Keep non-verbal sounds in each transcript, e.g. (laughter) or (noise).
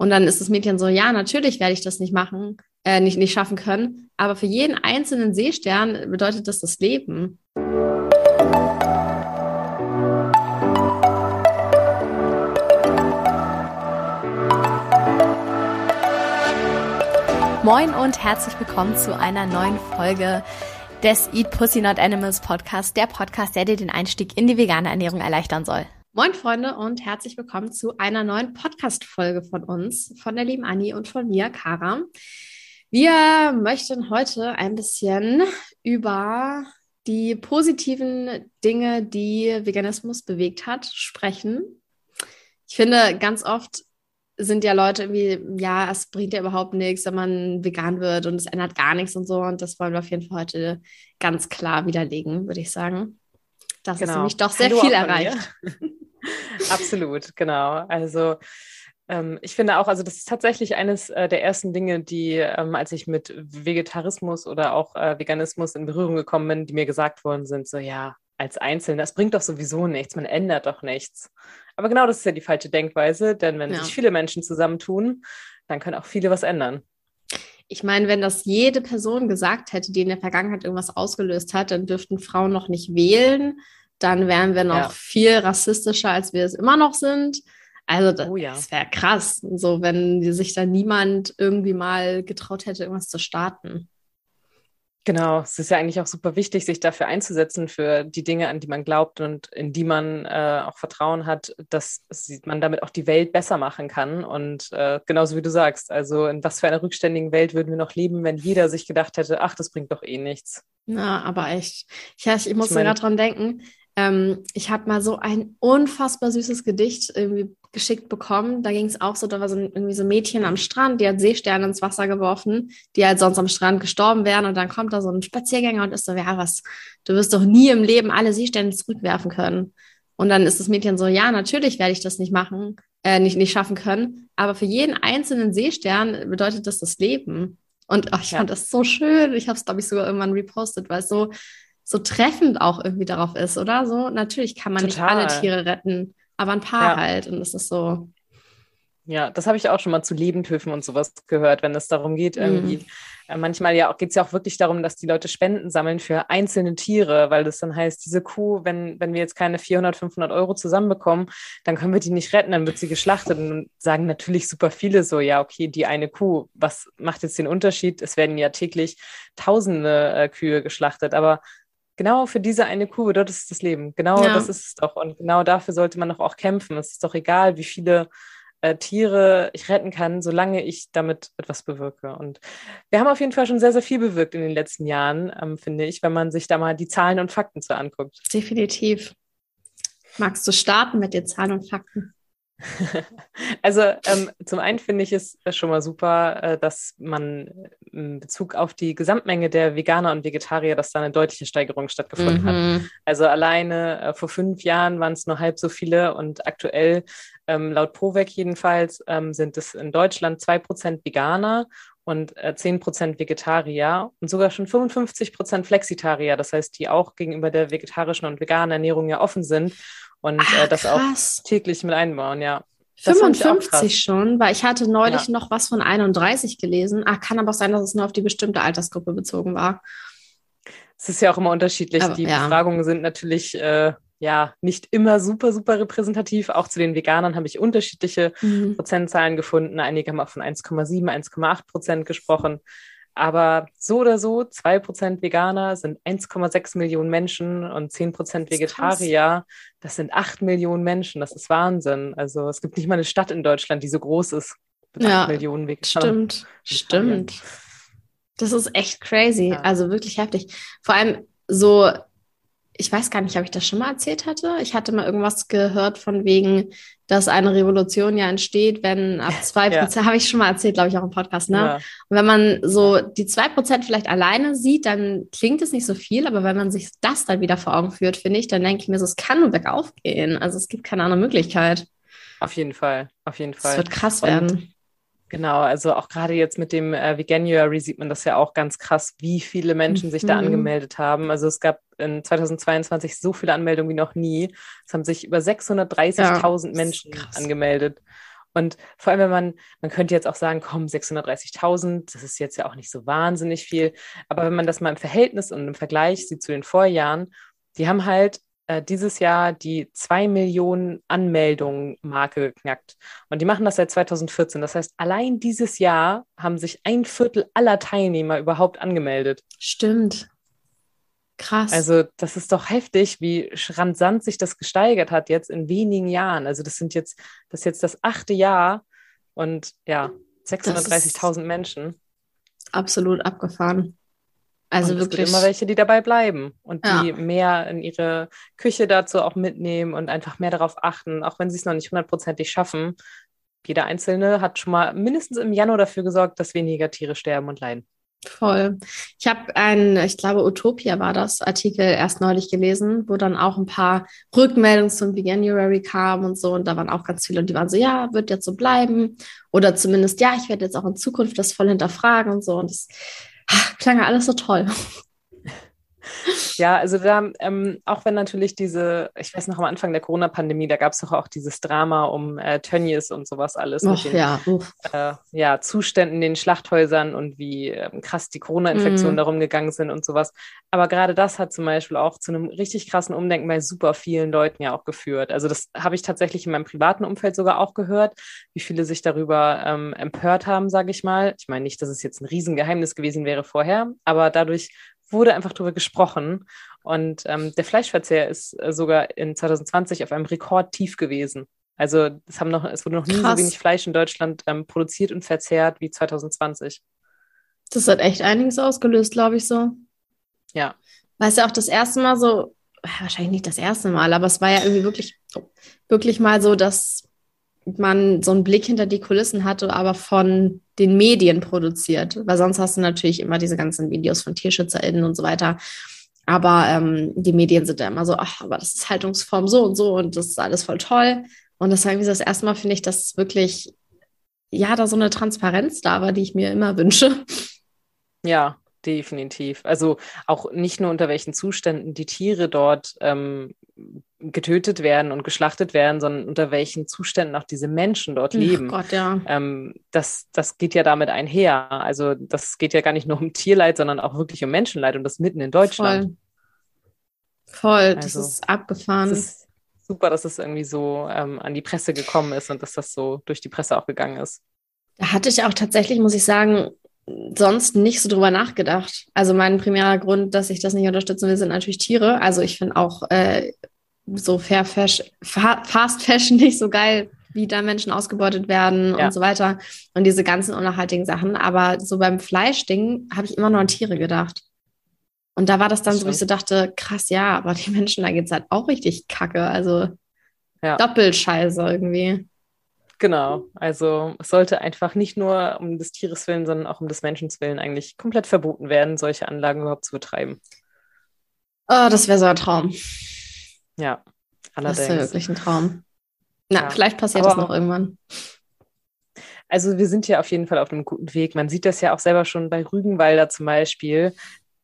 Und dann ist das Mädchen so, ja, natürlich werde ich das nicht machen, äh, nicht, nicht schaffen können. Aber für jeden einzelnen Seestern bedeutet das das Leben. Moin und herzlich willkommen zu einer neuen Folge des Eat Pussy Not Animals Podcast, der Podcast, der dir den Einstieg in die vegane Ernährung erleichtern soll. Moin Freunde und herzlich willkommen zu einer neuen Podcast-Folge von uns, von der lieben Anni und von mir, Kara. Wir möchten heute ein bisschen über die positiven Dinge, die Veganismus bewegt hat, sprechen. Ich finde, ganz oft sind ja Leute irgendwie, ja, es bringt ja überhaupt nichts, wenn man vegan wird und es ändert gar nichts und so. Und das wollen wir auf jeden Fall heute ganz klar widerlegen, würde ich sagen. Das genau. ist nämlich doch sehr Hallo viel erreicht. (laughs) Absolut, genau. Also ähm, ich finde auch, also das ist tatsächlich eines äh, der ersten Dinge, die, ähm, als ich mit Vegetarismus oder auch äh, Veganismus in Berührung gekommen bin, die mir gesagt worden sind, so ja, als Einzelner, das bringt doch sowieso nichts, man ändert doch nichts. Aber genau das ist ja die falsche Denkweise, denn wenn ja. sich viele Menschen zusammentun, dann können auch viele was ändern. Ich meine, wenn das jede Person gesagt hätte, die in der Vergangenheit irgendwas ausgelöst hat, dann dürften Frauen noch nicht wählen dann wären wir noch ja. viel rassistischer, als wir es immer noch sind. Also das, oh ja. das wäre krass, so wenn sich da niemand irgendwie mal getraut hätte, irgendwas zu starten. Genau, es ist ja eigentlich auch super wichtig, sich dafür einzusetzen, für die Dinge, an die man glaubt und in die man äh, auch Vertrauen hat, dass man damit auch die Welt besser machen kann. Und äh, genauso wie du sagst, also in was für einer rückständigen Welt würden wir noch leben, wenn jeder sich gedacht hätte, ach, das bringt doch eh nichts. Na, aber echt. Ich, ich muss ich mein, dran denken, ähm, ich habe mal so ein unfassbar süßes Gedicht irgendwie geschickt bekommen. Da ging es auch so, da war so ein, irgendwie so ein Mädchen am Strand, die hat Seesterne ins Wasser geworfen, die halt sonst am Strand gestorben wären. Und dann kommt da so ein Spaziergänger und ist so, ja, was, du wirst doch nie im Leben alle Seesterne zurückwerfen können. Und dann ist das Mädchen so, ja, natürlich werde ich das nicht machen, äh, nicht, nicht schaffen können. Aber für jeden einzelnen Seestern bedeutet das das Leben. Und oh, ich ja. fand das so schön. Ich habe es, glaube ich, sogar irgendwann repostet, weil es so, so treffend auch irgendwie darauf ist, oder? So, natürlich kann man Total. nicht alle Tiere retten, aber ein paar ja. halt. Und das ist so. Ja, das habe ich auch schon mal zu Lebendhöfen und sowas gehört, wenn es darum geht, irgendwie. Mhm. Manchmal ja geht es ja auch wirklich darum, dass die Leute Spenden sammeln für einzelne Tiere, weil das dann heißt, diese Kuh, wenn, wenn wir jetzt keine 400, 500 Euro zusammenbekommen, dann können wir die nicht retten, dann wird sie geschlachtet. Und sagen natürlich super viele so, ja, okay, die eine Kuh, was macht jetzt den Unterschied? Es werden ja täglich tausende äh, Kühe geschlachtet, aber genau für diese eine Kuh, dort ist das Leben. Genau ja. das ist es doch. Und genau dafür sollte man doch auch kämpfen. Es ist doch egal, wie viele äh, Tiere ich retten kann, solange ich damit etwas bewirke. Und wir haben auf jeden Fall schon sehr, sehr viel bewirkt in den letzten Jahren, ähm, finde ich, wenn man sich da mal die Zahlen und Fakten so anguckt. Definitiv. Magst du starten mit den Zahlen und Fakten? (laughs) Also ähm, zum einen finde ich es schon mal super, äh, dass man in Bezug auf die Gesamtmenge der Veganer und Vegetarier, dass da eine deutliche Steigerung stattgefunden mhm. hat. Also alleine äh, vor fünf Jahren waren es nur halb so viele und aktuell, ähm, laut Provec jedenfalls, ähm, sind es in Deutschland zwei Prozent Veganer und äh, 10% Vegetarier und sogar schon 55% Flexitarier, das heißt, die auch gegenüber der vegetarischen und veganen Ernährung ja offen sind und Ach, äh, das krass. auch täglich mit einbauen, ja. Das 55 schon, weil ich hatte neulich ja. noch was von 31 gelesen. Ach, kann aber auch sein, dass es nur auf die bestimmte Altersgruppe bezogen war. Es ist ja auch immer unterschiedlich. Aber, die ja. Befragungen sind natürlich äh, ja nicht immer super, super repräsentativ. Auch zu den Veganern habe ich unterschiedliche mhm. Prozentzahlen gefunden. Einige haben auch von 1,7, 1,8 Prozent gesprochen. Aber so oder so, 2% Veganer sind 1,6 Millionen Menschen und 10% Vegetarier, das sind 8 Millionen Menschen. Das ist Wahnsinn. Also es gibt nicht mal eine Stadt in Deutschland, die so groß ist mit ja, 8 Millionen Vegetarier. Stimmt, stimmt. Das ist echt crazy. Ja. Also wirklich heftig. Vor allem so ich weiß gar nicht, ob ich das schon mal erzählt hatte. Ich hatte mal irgendwas gehört von wegen, dass eine Revolution ja entsteht, wenn ab (laughs) zwei Prozent, ja. (laughs) habe ich schon mal erzählt, glaube ich, auch im Podcast, ne? Ja. Und wenn man so die zwei Prozent vielleicht alleine sieht, dann klingt es nicht so viel, aber wenn man sich das dann wieder vor Augen führt, finde ich, dann denke ich mir so, es kann nur bergauf gehen. Also es gibt keine andere Möglichkeit. Auf jeden Fall, auf jeden Fall. Es wird krass werden. Genau, also auch gerade jetzt mit dem äh, Veganuary sieht man das ja auch ganz krass, wie viele Menschen mhm. sich da mhm. angemeldet haben. Also es gab in 2022 so viele Anmeldungen wie noch nie. Es haben sich über 630.000 ja, Menschen angemeldet. Und vor allem, wenn man, man könnte jetzt auch sagen, komm, 630.000, das ist jetzt ja auch nicht so wahnsinnig viel. Aber wenn man das mal im Verhältnis und im Vergleich sieht zu den Vorjahren, die haben halt äh, dieses Jahr die 2 Millionen Anmeldungen Marke geknackt. Und die machen das seit 2014. Das heißt, allein dieses Jahr haben sich ein Viertel aller Teilnehmer überhaupt angemeldet. Stimmt. Krass. Also, das ist doch heftig, wie rasant sich das gesteigert hat jetzt in wenigen Jahren. Also, das sind jetzt, das ist jetzt das achte Jahr und ja, 630.000 Menschen. Absolut abgefahren. Also und wirklich. Es gibt immer welche, die dabei bleiben und ja. die mehr in ihre Küche dazu auch mitnehmen und einfach mehr darauf achten, auch wenn sie es noch nicht hundertprozentig schaffen. Jeder Einzelne hat schon mal mindestens im Januar dafür gesorgt, dass weniger Tiere sterben und leiden. Voll. Ich habe ein, ich glaube, Utopia war das, Artikel erst neulich gelesen, wo dann auch ein paar Rückmeldungen zum Veganuary kamen und so. Und da waren auch ganz viele und die waren so, ja, wird jetzt so bleiben. Oder zumindest, ja, ich werde jetzt auch in Zukunft das voll hinterfragen und so. Und das klang ja alles so toll. Ja, also da, ähm, auch wenn natürlich diese, ich weiß noch am Anfang der Corona-Pandemie, da gab es doch auch dieses Drama um äh, Tönnies und sowas alles Och, mit den ja. Äh, ja, Zuständen in den Schlachthäusern und wie ähm, krass die Corona-Infektionen mm. darum gegangen sind und sowas. Aber gerade das hat zum Beispiel auch zu einem richtig krassen Umdenken bei super vielen Leuten ja auch geführt. Also das habe ich tatsächlich in meinem privaten Umfeld sogar auch gehört, wie viele sich darüber ähm, empört haben, sage ich mal. Ich meine nicht, dass es jetzt ein Riesengeheimnis gewesen wäre vorher, aber dadurch wurde einfach darüber gesprochen. Und ähm, der Fleischverzehr ist äh, sogar in 2020 auf einem Rekordtief gewesen. Also es, haben noch, es wurde noch nie Krass. so wenig Fleisch in Deutschland ähm, produziert und verzehrt wie 2020. Das hat echt einiges ausgelöst, glaube ich so. Ja. Weißt du, auch das erste Mal so, wahrscheinlich nicht das erste Mal, aber es war ja irgendwie wirklich, wirklich mal so, dass man so einen Blick hinter die Kulissen hatte, aber von den Medien produziert. Weil sonst hast du natürlich immer diese ganzen Videos von TierschützerInnen und so weiter. Aber ähm, die Medien sind ja immer so, ach, aber das ist Haltungsform so und so und das ist alles voll toll. Und das war irgendwie das erste Mal, finde ich, dass wirklich, ja, da so eine Transparenz da war, die ich mir immer wünsche. Ja, definitiv. Also auch nicht nur unter welchen Zuständen die Tiere dort ähm, getötet werden und geschlachtet werden, sondern unter welchen Zuständen auch diese Menschen dort leben. Oh Gott, ja. Ähm, das, das geht ja damit einher. Also das geht ja gar nicht nur um Tierleid, sondern auch wirklich um Menschenleid und das mitten in Deutschland. Voll, Voll. das also, ist abgefahren. Das ist super, dass es irgendwie so ähm, an die Presse gekommen ist und dass das so durch die Presse auch gegangen ist. Da hatte ich auch tatsächlich, muss ich sagen, sonst nicht so drüber nachgedacht. Also mein primärer Grund, dass ich das nicht unterstützen will, sind natürlich Tiere. Also ich finde auch äh, so Fair Fashion, Fast Fashion (laughs) nicht so geil, wie da Menschen ausgebeutet werden ja. und so weiter. Und diese ganzen unnachhaltigen Sachen. Aber so beim Fleischding habe ich immer nur an Tiere gedacht. Und da war das dann das so, wie ich so dachte, krass, ja, aber die (laughs) Menschen, da geht es halt auch richtig kacke. Also ja. Doppelscheiße irgendwie. Genau, also es sollte einfach nicht nur um des Tieres willen, sondern auch um des Menschen willen eigentlich komplett verboten werden, solche Anlagen überhaupt zu betreiben. Oh, das wäre so ein Traum. Ja, allerdings. Das ja wirklich ein Traum. Na, ja, vielleicht passiert das noch irgendwann. Also wir sind ja auf jeden Fall auf einem guten Weg. Man sieht das ja auch selber schon bei Rügenwalder zum Beispiel.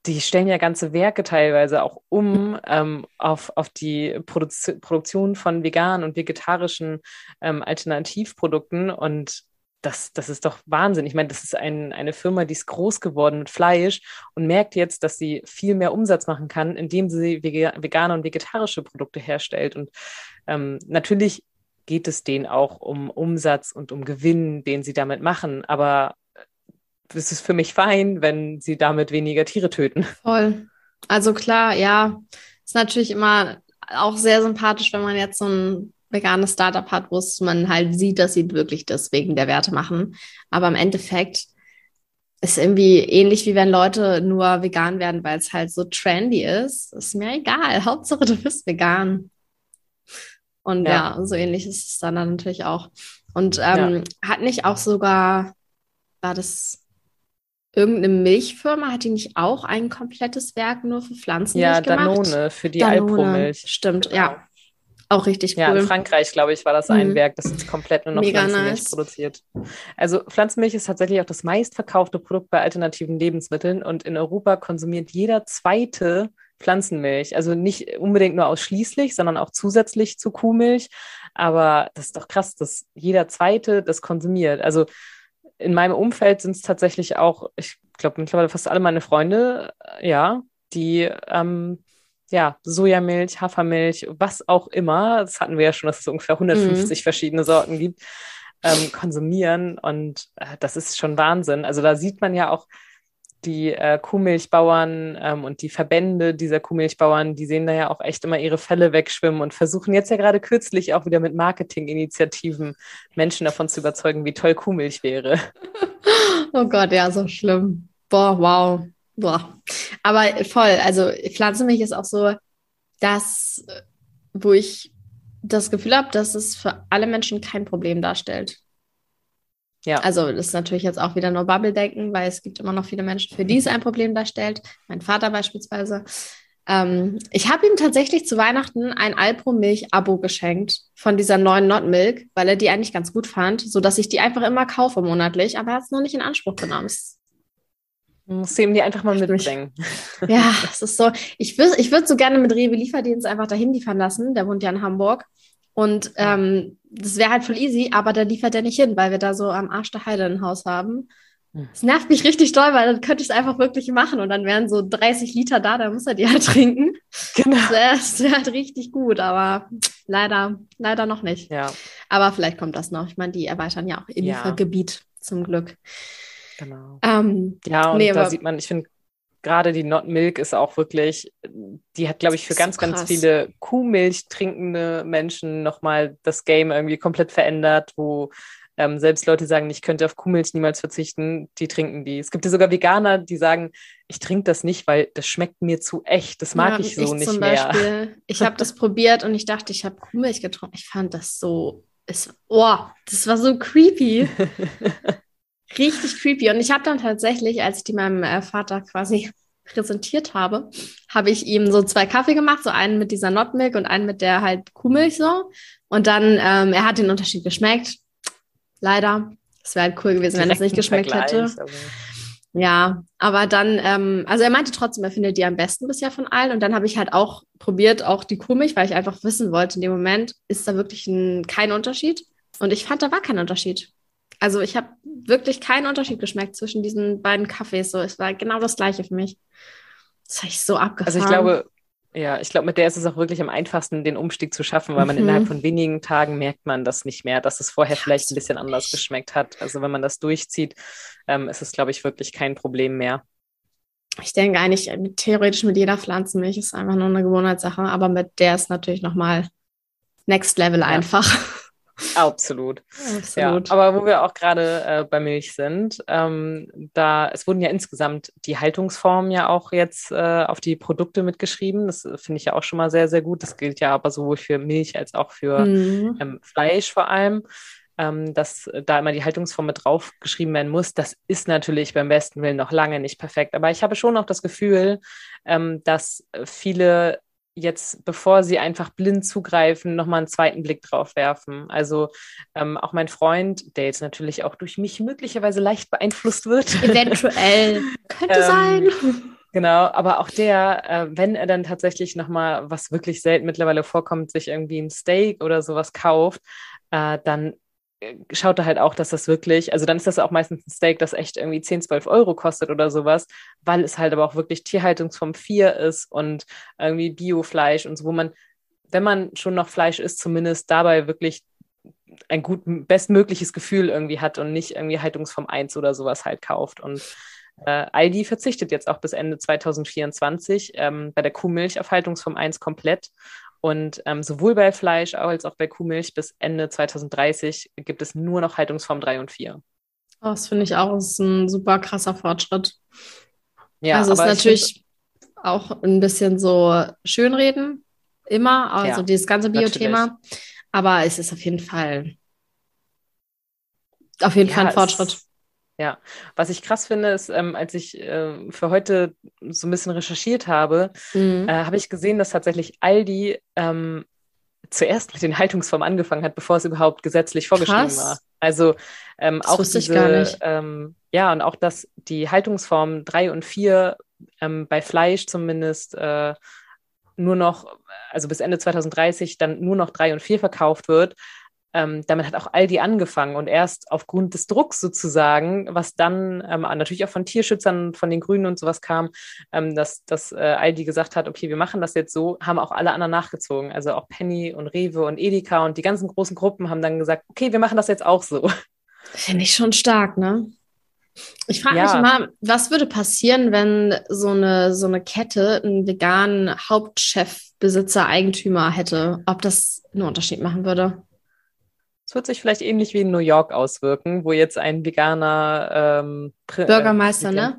Die stellen ja ganze Werke teilweise auch um ähm, auf, auf die Produ Produktion von veganen und vegetarischen ähm, Alternativprodukten. Und das, das ist doch Wahnsinn. Ich meine, das ist ein, eine Firma, die ist groß geworden mit Fleisch und merkt jetzt, dass sie viel mehr Umsatz machen kann, indem sie vegane und vegetarische Produkte herstellt. Und ähm, natürlich geht es denen auch um Umsatz und um Gewinn, den sie damit machen. Aber es ist für mich fein, wenn sie damit weniger Tiere töten. Voll. Also klar, ja, ist natürlich immer auch sehr sympathisch, wenn man jetzt so ein veganes Startup hat, wo man halt sieht, dass sie wirklich deswegen der Werte machen. Aber im Endeffekt ist irgendwie ähnlich wie wenn Leute nur vegan werden, weil es halt so trendy ist. Ist mir egal. Hauptsache du bist vegan. Und ja, ja so ähnlich ist es dann, dann natürlich auch. Und ähm, ja. hat nicht auch sogar, war das irgendeine Milchfirma, hat die nicht auch ein komplettes Werk nur für Pflanzen ja, gemacht? Ja, Danone für die Alpro-Milch. Stimmt, genau. ja. Auch richtig cool. Ja, in Frankreich, glaube ich, war das ein mhm. Werk, das jetzt komplett nur noch Mega Pflanzenmilch nice. produziert. Also Pflanzenmilch ist tatsächlich auch das meistverkaufte Produkt bei alternativen Lebensmitteln und in Europa konsumiert jeder zweite Pflanzenmilch. Also nicht unbedingt nur ausschließlich, sondern auch zusätzlich zu Kuhmilch. Aber das ist doch krass, dass jeder Zweite das konsumiert. Also in meinem Umfeld sind es tatsächlich auch, ich glaube mittlerweile fast alle meine Freunde, äh, ja, die ähm, ja, Sojamilch, Hafermilch, was auch immer, das hatten wir ja schon, dass es ungefähr 150 mhm. verschiedene Sorten gibt, ähm, konsumieren. Und äh, das ist schon Wahnsinn. Also da sieht man ja auch die äh, Kuhmilchbauern ähm, und die Verbände dieser Kuhmilchbauern, die sehen da ja auch echt immer ihre Fälle wegschwimmen und versuchen jetzt ja gerade kürzlich auch wieder mit Marketinginitiativen Menschen davon zu überzeugen, wie toll Kuhmilch wäre. (laughs) Oh Gott, ja, so schlimm. Boah, wow. Boah. Aber voll, also Pflanzenmilch ist auch so das, wo ich das Gefühl habe, dass es für alle Menschen kein Problem darstellt. Ja. Also das ist natürlich jetzt auch wieder nur Bubble-Denken, weil es gibt immer noch viele Menschen, für die es ein Problem darstellt. Mein Vater beispielsweise. Ähm, ich habe ihm tatsächlich zu Weihnachten ein Alpro-Milch-Abo geschenkt von dieser neuen Not Milk, weil er die eigentlich ganz gut fand, sodass ich die einfach immer kaufe monatlich, aber er hat es noch nicht in Anspruch genommen. Musst du ihm die einfach mal mitbringen. (laughs) Ja, das ist so. Ich würde ich würd so gerne mit Rewe Lieferdienst einfach dahin liefern lassen. Der wohnt ja in Hamburg. Und ähm, das wäre halt voll easy, aber da liefert er nicht hin, weil wir da so am Arsch der Heide ein Haus haben. Es nervt mich richtig doll, weil dann könnte ich es einfach wirklich machen und dann wären so 30 Liter da, dann muss er die halt (laughs) trinken. Genau. Das wäre halt richtig gut, aber leider, leider noch nicht. Ja. Aber vielleicht kommt das noch. Ich meine, die erweitern ja auch ihr ja. Liefergebiet zum Glück. Genau. Ähm, ja, und nee, da sieht man, ich finde, gerade die Not Milk ist auch wirklich, die hat, glaube ich, für ganz, so ganz viele Kuhmilch trinkende Menschen nochmal das Game irgendwie komplett verändert, wo ähm, selbst Leute sagen, ich könnte auf Kuhmilch niemals verzichten, die trinken die. Es gibt ja sogar Veganer, die sagen, ich trinke das nicht, weil das schmeckt mir zu echt. Das mag ja, ich so ich nicht zum mehr. Beispiel, ich habe das probiert und ich dachte, ich habe Kuhmilch getrunken. Ich fand das so, es, oh, das war so creepy. (laughs) Richtig creepy. Und ich habe dann tatsächlich, als ich die meinem äh, Vater quasi (laughs) präsentiert habe, habe ich ihm so zwei Kaffee gemacht, so einen mit dieser Notmilk und einen mit der halt Kuhmilch so. Und dann, ähm, er hat den Unterschied geschmeckt. Leider. Es wäre halt cool gewesen, wenn das nicht geschmeckt hätte. Aber... Ja, aber dann, ähm, also er meinte trotzdem, er findet die am besten bisher von allen. Und dann habe ich halt auch probiert, auch die Kuhmilch, weil ich einfach wissen wollte, in dem Moment ist da wirklich ein, kein Unterschied. Und ich fand, da war kein Unterschied. Also ich habe wirklich keinen Unterschied geschmeckt zwischen diesen beiden Kaffees. So, es war genau das gleiche für mich. Das habe ich so abgefahren. Also ich glaube, ja, ich glaube, mit der ist es auch wirklich am einfachsten, den Umstieg zu schaffen, weil man mhm. innerhalb von wenigen Tagen merkt man das nicht mehr, dass es vorher vielleicht ein bisschen anders geschmeckt hat. Also wenn man das durchzieht, ähm, ist es, glaube ich, wirklich kein Problem mehr. Ich denke eigentlich, theoretisch mit jeder Pflanzenmilch ist einfach nur eine Gewohnheitssache, aber mit der ist natürlich nochmal Next Level ja. einfach. Absolut. (laughs) Absolut. Ja, aber wo wir auch gerade äh, bei Milch sind, ähm, da es wurden ja insgesamt die Haltungsformen ja auch jetzt äh, auf die Produkte mitgeschrieben. Das äh, finde ich ja auch schon mal sehr, sehr gut. Das gilt ja aber sowohl für Milch als auch für mhm. ähm, Fleisch vor allem. Ähm, dass da immer die Haltungsform mit draufgeschrieben werden muss. Das ist natürlich beim besten Willen noch lange nicht perfekt. Aber ich habe schon noch das Gefühl, ähm, dass viele jetzt, bevor sie einfach blind zugreifen, nochmal einen zweiten Blick drauf werfen. Also ähm, auch mein Freund, der jetzt natürlich auch durch mich möglicherweise leicht beeinflusst wird. Eventuell. (laughs) Könnte ähm, sein. Genau, aber auch der, äh, wenn er dann tatsächlich nochmal, was wirklich selten mittlerweile vorkommt, sich irgendwie ein Steak oder sowas kauft, äh, dann schaut er halt auch, dass das wirklich, also dann ist das auch meistens ein Steak, das echt irgendwie 10, 12 Euro kostet oder sowas, weil es halt aber auch wirklich Tierhaltungsform 4 ist und irgendwie Biofleisch und so, wo man, wenn man schon noch Fleisch isst, zumindest dabei wirklich ein gut, bestmögliches Gefühl irgendwie hat und nicht irgendwie Haltungsform 1 oder sowas halt kauft. Und äh, Aldi verzichtet jetzt auch bis Ende 2024 ähm, bei der Kuhmilch auf Haltungsform 1 komplett und ähm, sowohl bei Fleisch als auch bei Kuhmilch bis Ende 2030 gibt es nur noch Haltungsform 3 und 4. Oh, das finde ich auch ist ein super krasser Fortschritt. Ja, also es ist natürlich auch ein bisschen so Schönreden, immer, also ja, dieses ganze Bio-Thema. Aber es ist auf jeden Fall auf jeden ja, Fall ein Fortschritt. Ja, was ich krass finde, ist, ähm, als ich äh, für heute so ein bisschen recherchiert habe, mhm. äh, habe ich gesehen, dass tatsächlich Aldi ähm, zuerst mit den Haltungsformen angefangen hat, bevor es überhaupt gesetzlich vorgeschrieben krass. war. Also ähm, auch diese, ähm, ja, und auch, dass die Haltungsformen drei und vier ähm, bei Fleisch zumindest äh, nur noch, also bis Ende 2030 dann nur noch drei und vier verkauft wird. Ähm, damit hat auch Aldi angefangen und erst aufgrund des Drucks sozusagen, was dann ähm, natürlich auch von Tierschützern, von den Grünen und sowas kam, ähm, dass, dass äh, Aldi gesagt hat, okay, wir machen das jetzt so, haben auch alle anderen nachgezogen. Also auch Penny und Rewe und Edeka und die ganzen großen Gruppen haben dann gesagt, okay, wir machen das jetzt auch so. Finde ich schon stark, ne? Ich frage ja. mich mal, was würde passieren, wenn so eine, so eine Kette einen veganen Hauptchefbesitzer, Eigentümer hätte? Ob das einen Unterschied machen würde? Es wird sich vielleicht ähnlich wie in New York auswirken, wo jetzt ein veganer ähm, Bürgermeister, äh, ne?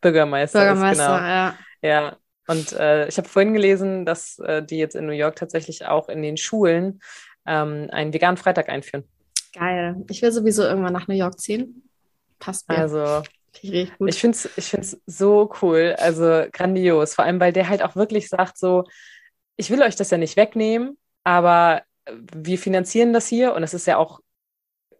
Bürgermeister, Bürgermeister, ist, genau. ja. Ja, und äh, ich habe vorhin gelesen, dass äh, die jetzt in New York tatsächlich auch in den Schulen ähm, einen veganen Freitag einführen. Geil. Ich will sowieso irgendwann nach New York ziehen. Passt mir. Also, ich finde es ich find's so cool, also grandios. Vor allem, weil der halt auch wirklich sagt so, ich will euch das ja nicht wegnehmen, aber wir finanzieren das hier und es ist ja auch,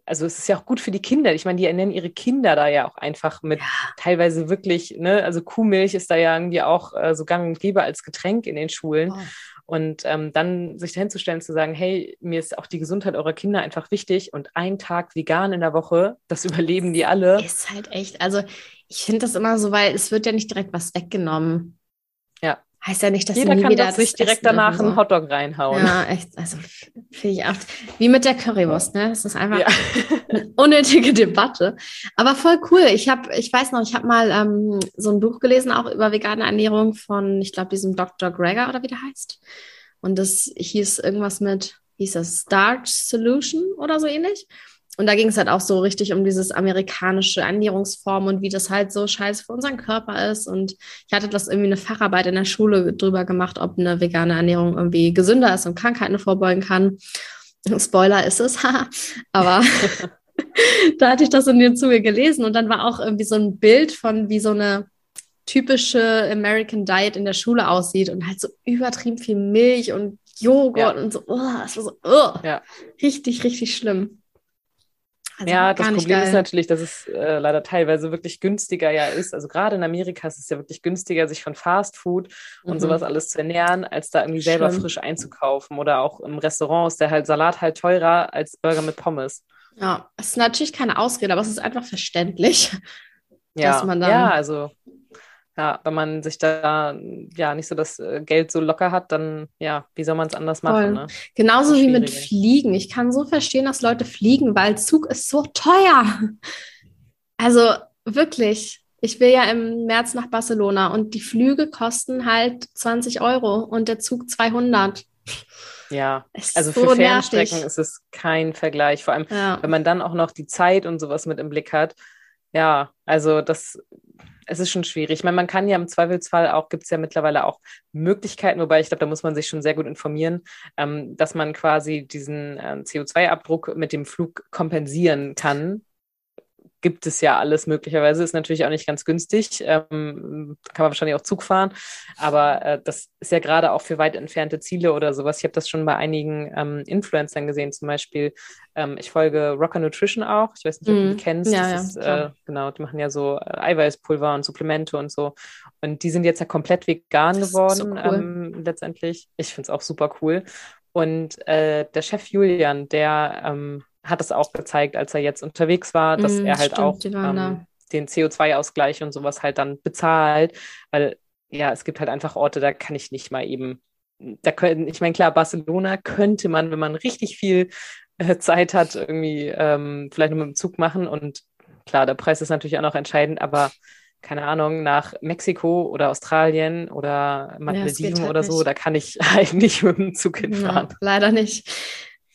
also es ist ja auch gut für die Kinder. Ich meine, die ernähren ihre Kinder da ja auch einfach mit ja. teilweise wirklich, ne, also Kuhmilch ist da ja irgendwie auch äh, so gang und gäbe als Getränk in den Schulen. Oh. Und ähm, dann sich dahin zu stellen, zu sagen, hey, mir ist auch die Gesundheit eurer Kinder einfach wichtig und ein Tag vegan in der Woche, das überleben die alle. Ist halt echt, also ich finde das immer so, weil es wird ja nicht direkt was weggenommen. Heißt ja nicht, dass Jeder kann wieder sich direkt danach so. einen Hotdog reinhauen. Ja, echt. Also finde ich auch. Wie mit der Currywurst, ne? Das ist einfach ja. eine unnötige Debatte. Aber voll cool. Ich habe, ich weiß noch, ich habe mal ähm, so ein Buch gelesen, auch über vegane Ernährung von, ich glaube, diesem Dr. Greger oder wie der heißt. Und das hieß irgendwas mit, hieß das Starch Solution oder so ähnlich. Und da ging es halt auch so richtig um dieses amerikanische Ernährungsform und wie das halt so scheiße für unseren Körper ist. Und ich hatte das irgendwie eine Facharbeit in der Schule drüber gemacht, ob eine vegane Ernährung irgendwie gesünder ist und Krankheiten vorbeugen kann. Spoiler ist es, (laughs) aber (laughs) da hatte ich das in dem Zuge gelesen und dann war auch irgendwie so ein Bild von wie so eine typische American Diet in der Schule aussieht und halt so übertrieben viel Milch und Joghurt ja. und so, oh, das war so, oh, ja. richtig, richtig schlimm. Also ja, das Problem ist natürlich, dass es äh, leider teilweise wirklich günstiger ja ist. Also gerade in Amerika ist es ja wirklich günstiger, sich von Fast Food mhm. und sowas alles zu ernähren, als da irgendwie selber Schlimm. frisch einzukaufen. Oder auch im Restaurant ist der halt Salat halt teurer als Burger mit Pommes. Ja, es ist natürlich keine Ausrede, aber es ist einfach verständlich. (laughs) Ja, dass man dann ja also ja, wenn man sich da ja nicht so das äh, Geld so locker hat, dann ja, wie soll man es anders machen? Ne? Genauso wie mit Fliegen. Ich kann so verstehen, dass Leute fliegen, weil Zug ist so teuer. Also wirklich. Ich will ja im März nach Barcelona und die Flüge kosten halt 20 Euro und der Zug 200. Ja, also so für Fernstrecken nervig. ist es kein Vergleich. Vor allem, ja. wenn man dann auch noch die Zeit und sowas mit im Blick hat. Ja, also das es ist schon schwierig. Ich meine, man kann ja im Zweifelsfall auch, gibt es ja mittlerweile auch Möglichkeiten, wobei ich glaube, da muss man sich schon sehr gut informieren, ähm, dass man quasi diesen äh, CO2-Abdruck mit dem Flug kompensieren kann gibt es ja alles möglicherweise. Ist natürlich auch nicht ganz günstig. Ähm, kann man wahrscheinlich auch Zug fahren. Aber äh, das ist ja gerade auch für weit entfernte Ziele oder sowas. Ich habe das schon bei einigen ähm, Influencern gesehen. Zum Beispiel, ähm, ich folge Rocker Nutrition auch. Ich weiß nicht, ob mm. du die mhm. kennst. Ja, ja, ist, äh, genau, die machen ja so äh, Eiweißpulver und Supplemente und so. Und die sind jetzt ja komplett vegan geworden so cool. Ähm, letztendlich. Ich finde es auch super cool. Und äh, der Chef Julian, der ähm, hat es auch gezeigt, als er jetzt unterwegs war, dass mm, er halt stimmt, auch ähm, den CO2-Ausgleich und sowas halt dann bezahlt, weil ja, es gibt halt einfach Orte, da kann ich nicht mal eben, da können, ich meine, klar, Barcelona könnte man, wenn man richtig viel äh, Zeit hat, irgendwie ähm, vielleicht nur mit dem Zug machen und klar, der Preis ist natürlich auch noch entscheidend, aber keine Ahnung, nach Mexiko oder Australien oder Malediven ja, halt oder so, nicht. da kann ich (laughs) nicht mit dem Zug hinfahren. Ja, leider nicht.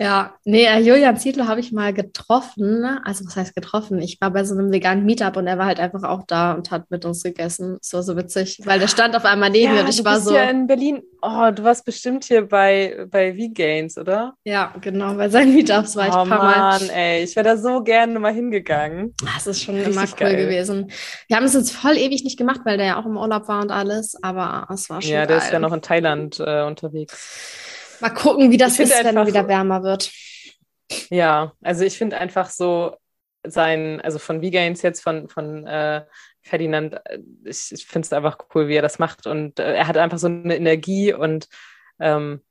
Ja, nee, äh, Julian Ziedler habe ich mal getroffen. Also, was heißt getroffen? Ich war bei so einem veganen Meetup und er war halt einfach auch da und hat mit uns gegessen. War so witzig, weil der stand auf einmal neben ja, mir und ich du war bist so. Ja, in Berlin. Oh, du warst bestimmt hier bei, bei V-Gains, oder? Ja, genau, bei seinen Meetups war ich oh, ein paar Mann, Mal. ey, ich wäre da so gerne mal hingegangen. Das ist schon Richtig immer cool geil. gewesen. Wir haben es jetzt voll ewig nicht gemacht, weil der ja auch im Urlaub war und alles, aber es war schon. Ja, der geil. ist ja noch in Thailand äh, unterwegs. Mal gucken, wie das ist, wenn wieder wärmer wird. Ja, also ich finde einfach so, sein, also von V-Gains jetzt, von, von äh, Ferdinand, äh, ich, ich finde es einfach cool, wie er das macht. Und äh, er hat einfach so eine Energie und ähm,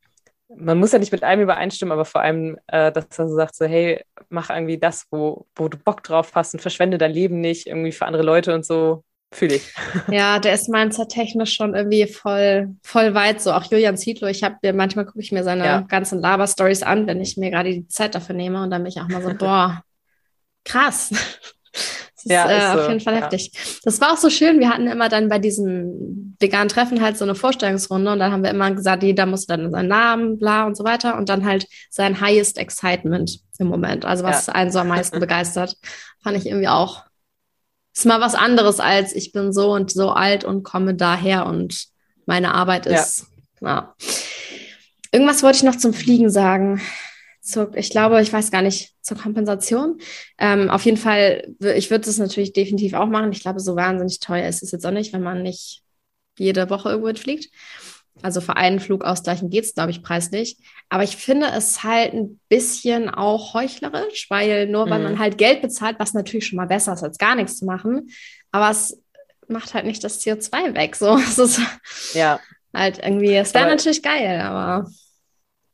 man muss ja nicht mit allem übereinstimmen, aber vor allem, äh, dass er so sagt, so, hey, mach irgendwie das, wo, wo du Bock drauf hast und verschwende dein Leben nicht irgendwie für andere Leute und so. Fühle ich. Ja, der ist mindset-technisch schon irgendwie voll, voll weit so. Auch Julian Zietlow, ich habe manchmal gucke ich mir seine ja. ganzen Laber-Stories an, wenn ich mir gerade die Zeit dafür nehme und dann bin ich auch mal so, (laughs) boah, krass. Das ist, ja, äh, auf jeden Fall ja. heftig. Das war auch so schön. Wir hatten immer dann bei diesem veganen Treffen halt so eine Vorstellungsrunde und dann haben wir immer gesagt, jeder muss dann seinen Namen, bla und so weiter und dann halt sein highest excitement im Moment. Also was ja. einen so am meisten (laughs) begeistert. Fand ich irgendwie auch. Ist mal was anderes als ich bin so und so alt und komme daher und meine Arbeit ist. Ja. Irgendwas wollte ich noch zum Fliegen sagen zur, ich glaube, ich weiß gar nicht, zur Kompensation. Ähm, auf jeden Fall, ich würde es natürlich definitiv auch machen. Ich glaube, so wahnsinnig teuer ist es jetzt auch nicht, wenn man nicht jede Woche irgendwo fliegt. Also für einen Flug ausgleichen geht es, glaube ich, preislich. Aber ich finde es halt ein bisschen auch heuchlerisch, weil nur weil mhm. man halt Geld bezahlt, was natürlich schon mal besser ist, als gar nichts zu machen, aber es macht halt nicht das CO2 weg. So, (laughs) es ist ja. halt irgendwie, es wäre natürlich geil, aber.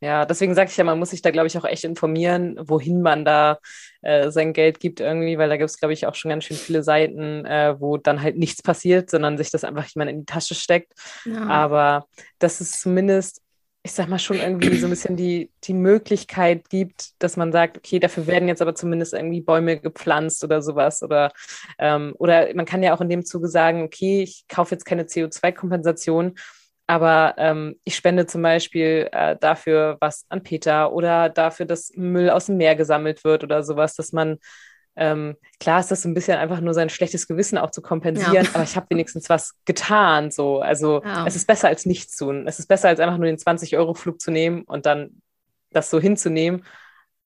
Ja, deswegen sage ich ja, man muss sich da, glaube ich, auch echt informieren, wohin man da äh, sein Geld gibt irgendwie, weil da gibt es, glaube ich, auch schon ganz schön viele Seiten, äh, wo dann halt nichts passiert, sondern sich das einfach jemand in die Tasche steckt. Ja. Aber dass es zumindest, ich sag mal, schon irgendwie so ein bisschen die, die Möglichkeit gibt, dass man sagt, okay, dafür werden jetzt aber zumindest irgendwie Bäume gepflanzt oder sowas. Oder, ähm, oder man kann ja auch in dem Zuge sagen, okay, ich kaufe jetzt keine CO2-Kompensation aber ähm, ich spende zum Beispiel äh, dafür was an Peter oder dafür, dass Müll aus dem Meer gesammelt wird oder sowas, dass man, ähm, klar ist das so ein bisschen einfach nur sein schlechtes Gewissen auch zu kompensieren, ja. aber ich habe wenigstens was getan. So. Also ja. es ist besser als nichts tun. Es ist besser als einfach nur den 20-Euro-Flug zu nehmen und dann das so hinzunehmen.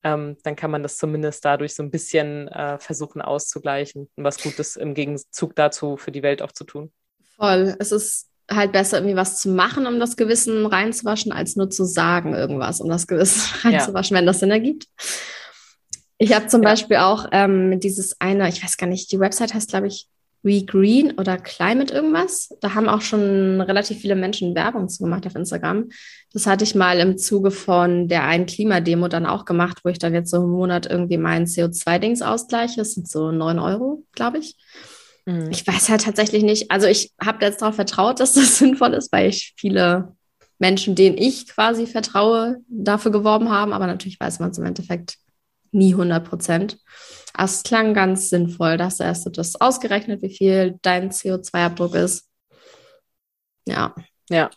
Ähm, dann kann man das zumindest dadurch so ein bisschen äh, versuchen auszugleichen und was Gutes im Gegenzug dazu für die Welt auch zu tun. Voll. Es ist halt besser, irgendwie was zu machen, um das Gewissen reinzuwaschen, als nur zu sagen irgendwas, um das Gewissen (laughs) reinzuwaschen, ja. wenn das Sinn ergibt. Ich habe zum ja. Beispiel auch ähm, dieses eine, ich weiß gar nicht, die Website heißt, glaube ich, WeGreen oder Climate irgendwas. Da haben auch schon relativ viele Menschen Werbung zu gemacht auf Instagram. Das hatte ich mal im Zuge von der einen Klimademo dann auch gemacht, wo ich dann jetzt so im Monat irgendwie meinen CO2-Dings ausgleiche. Das sind so neun Euro, glaube ich. Mhm. Ich weiß halt tatsächlich nicht. Also ich habe jetzt darauf vertraut, dass das (laughs) sinnvoll ist, weil ich viele Menschen, denen ich quasi vertraue, dafür geworben haben. Aber natürlich weiß man es im Endeffekt nie 100 Prozent. Es klang ganz sinnvoll, dass hast du das ausgerechnet, wie viel dein CO2-Abdruck ist. Ja. Ja,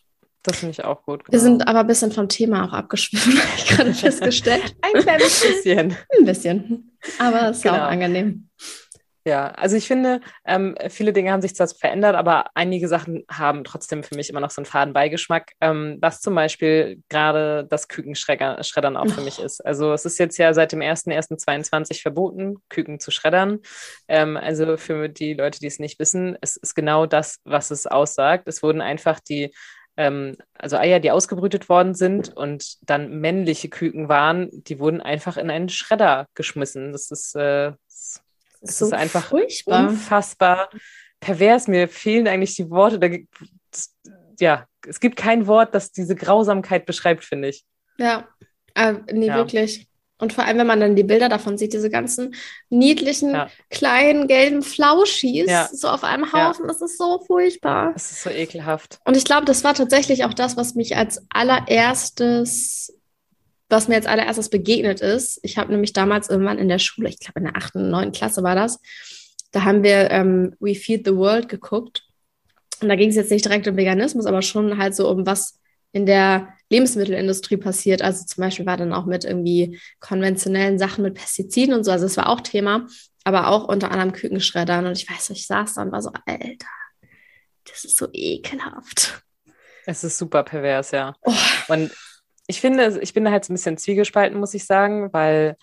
das finde ich auch gut. Genau. Wir sind aber ein bisschen vom Thema auch abgeschwiffen, (laughs) habe ich gerade festgestellt. (laughs) ein kleines bisschen. Ein bisschen. Aber es ist genau. auch angenehm. Ja, also ich finde, ähm, viele Dinge haben sich zwar verändert, aber einige Sachen haben trotzdem für mich immer noch so einen faden Beigeschmack, ähm, was zum Beispiel gerade das Kükenschreddern auch für mich (laughs) ist. Also es ist jetzt ja seit dem 1.1.22 verboten, Küken zu schreddern. Ähm, also für die Leute, die es nicht wissen, es ist genau das, was es aussagt. Es wurden einfach die ähm, also Eier, die ausgebrütet worden sind und dann männliche Küken waren, die wurden einfach in einen Schredder geschmissen. Das ist äh, es so ist einfach furchtbar. unfassbar pervers. Mir fehlen eigentlich die Worte. Da, ja, es gibt kein Wort, das diese Grausamkeit beschreibt, finde ich. Ja, äh, nee, ja. wirklich. Und vor allem, wenn man dann die Bilder davon sieht, diese ganzen niedlichen, ja. kleinen, gelben Flauschis ja. so auf einem Haufen, das ist so furchtbar. Das ist so ekelhaft. Und ich glaube, das war tatsächlich auch das, was mich als allererstes was mir als allererstes begegnet ist. Ich habe nämlich damals irgendwann in der Schule, ich glaube in der achten, neunten Klasse war das, da haben wir ähm, We Feed the World geguckt. Und da ging es jetzt nicht direkt um Veganismus, aber schon halt so um was in der Lebensmittelindustrie passiert. Also zum Beispiel war dann auch mit irgendwie konventionellen Sachen mit Pestiziden und so. Also es war auch Thema, aber auch unter anderem Kükenschreddern. Und ich weiß, ich saß da und war so, Alter, das ist so ekelhaft. Es ist super pervers, ja. Oh. Und ich finde, ich bin da halt so ein bisschen zwiegespalten, muss ich sagen, weil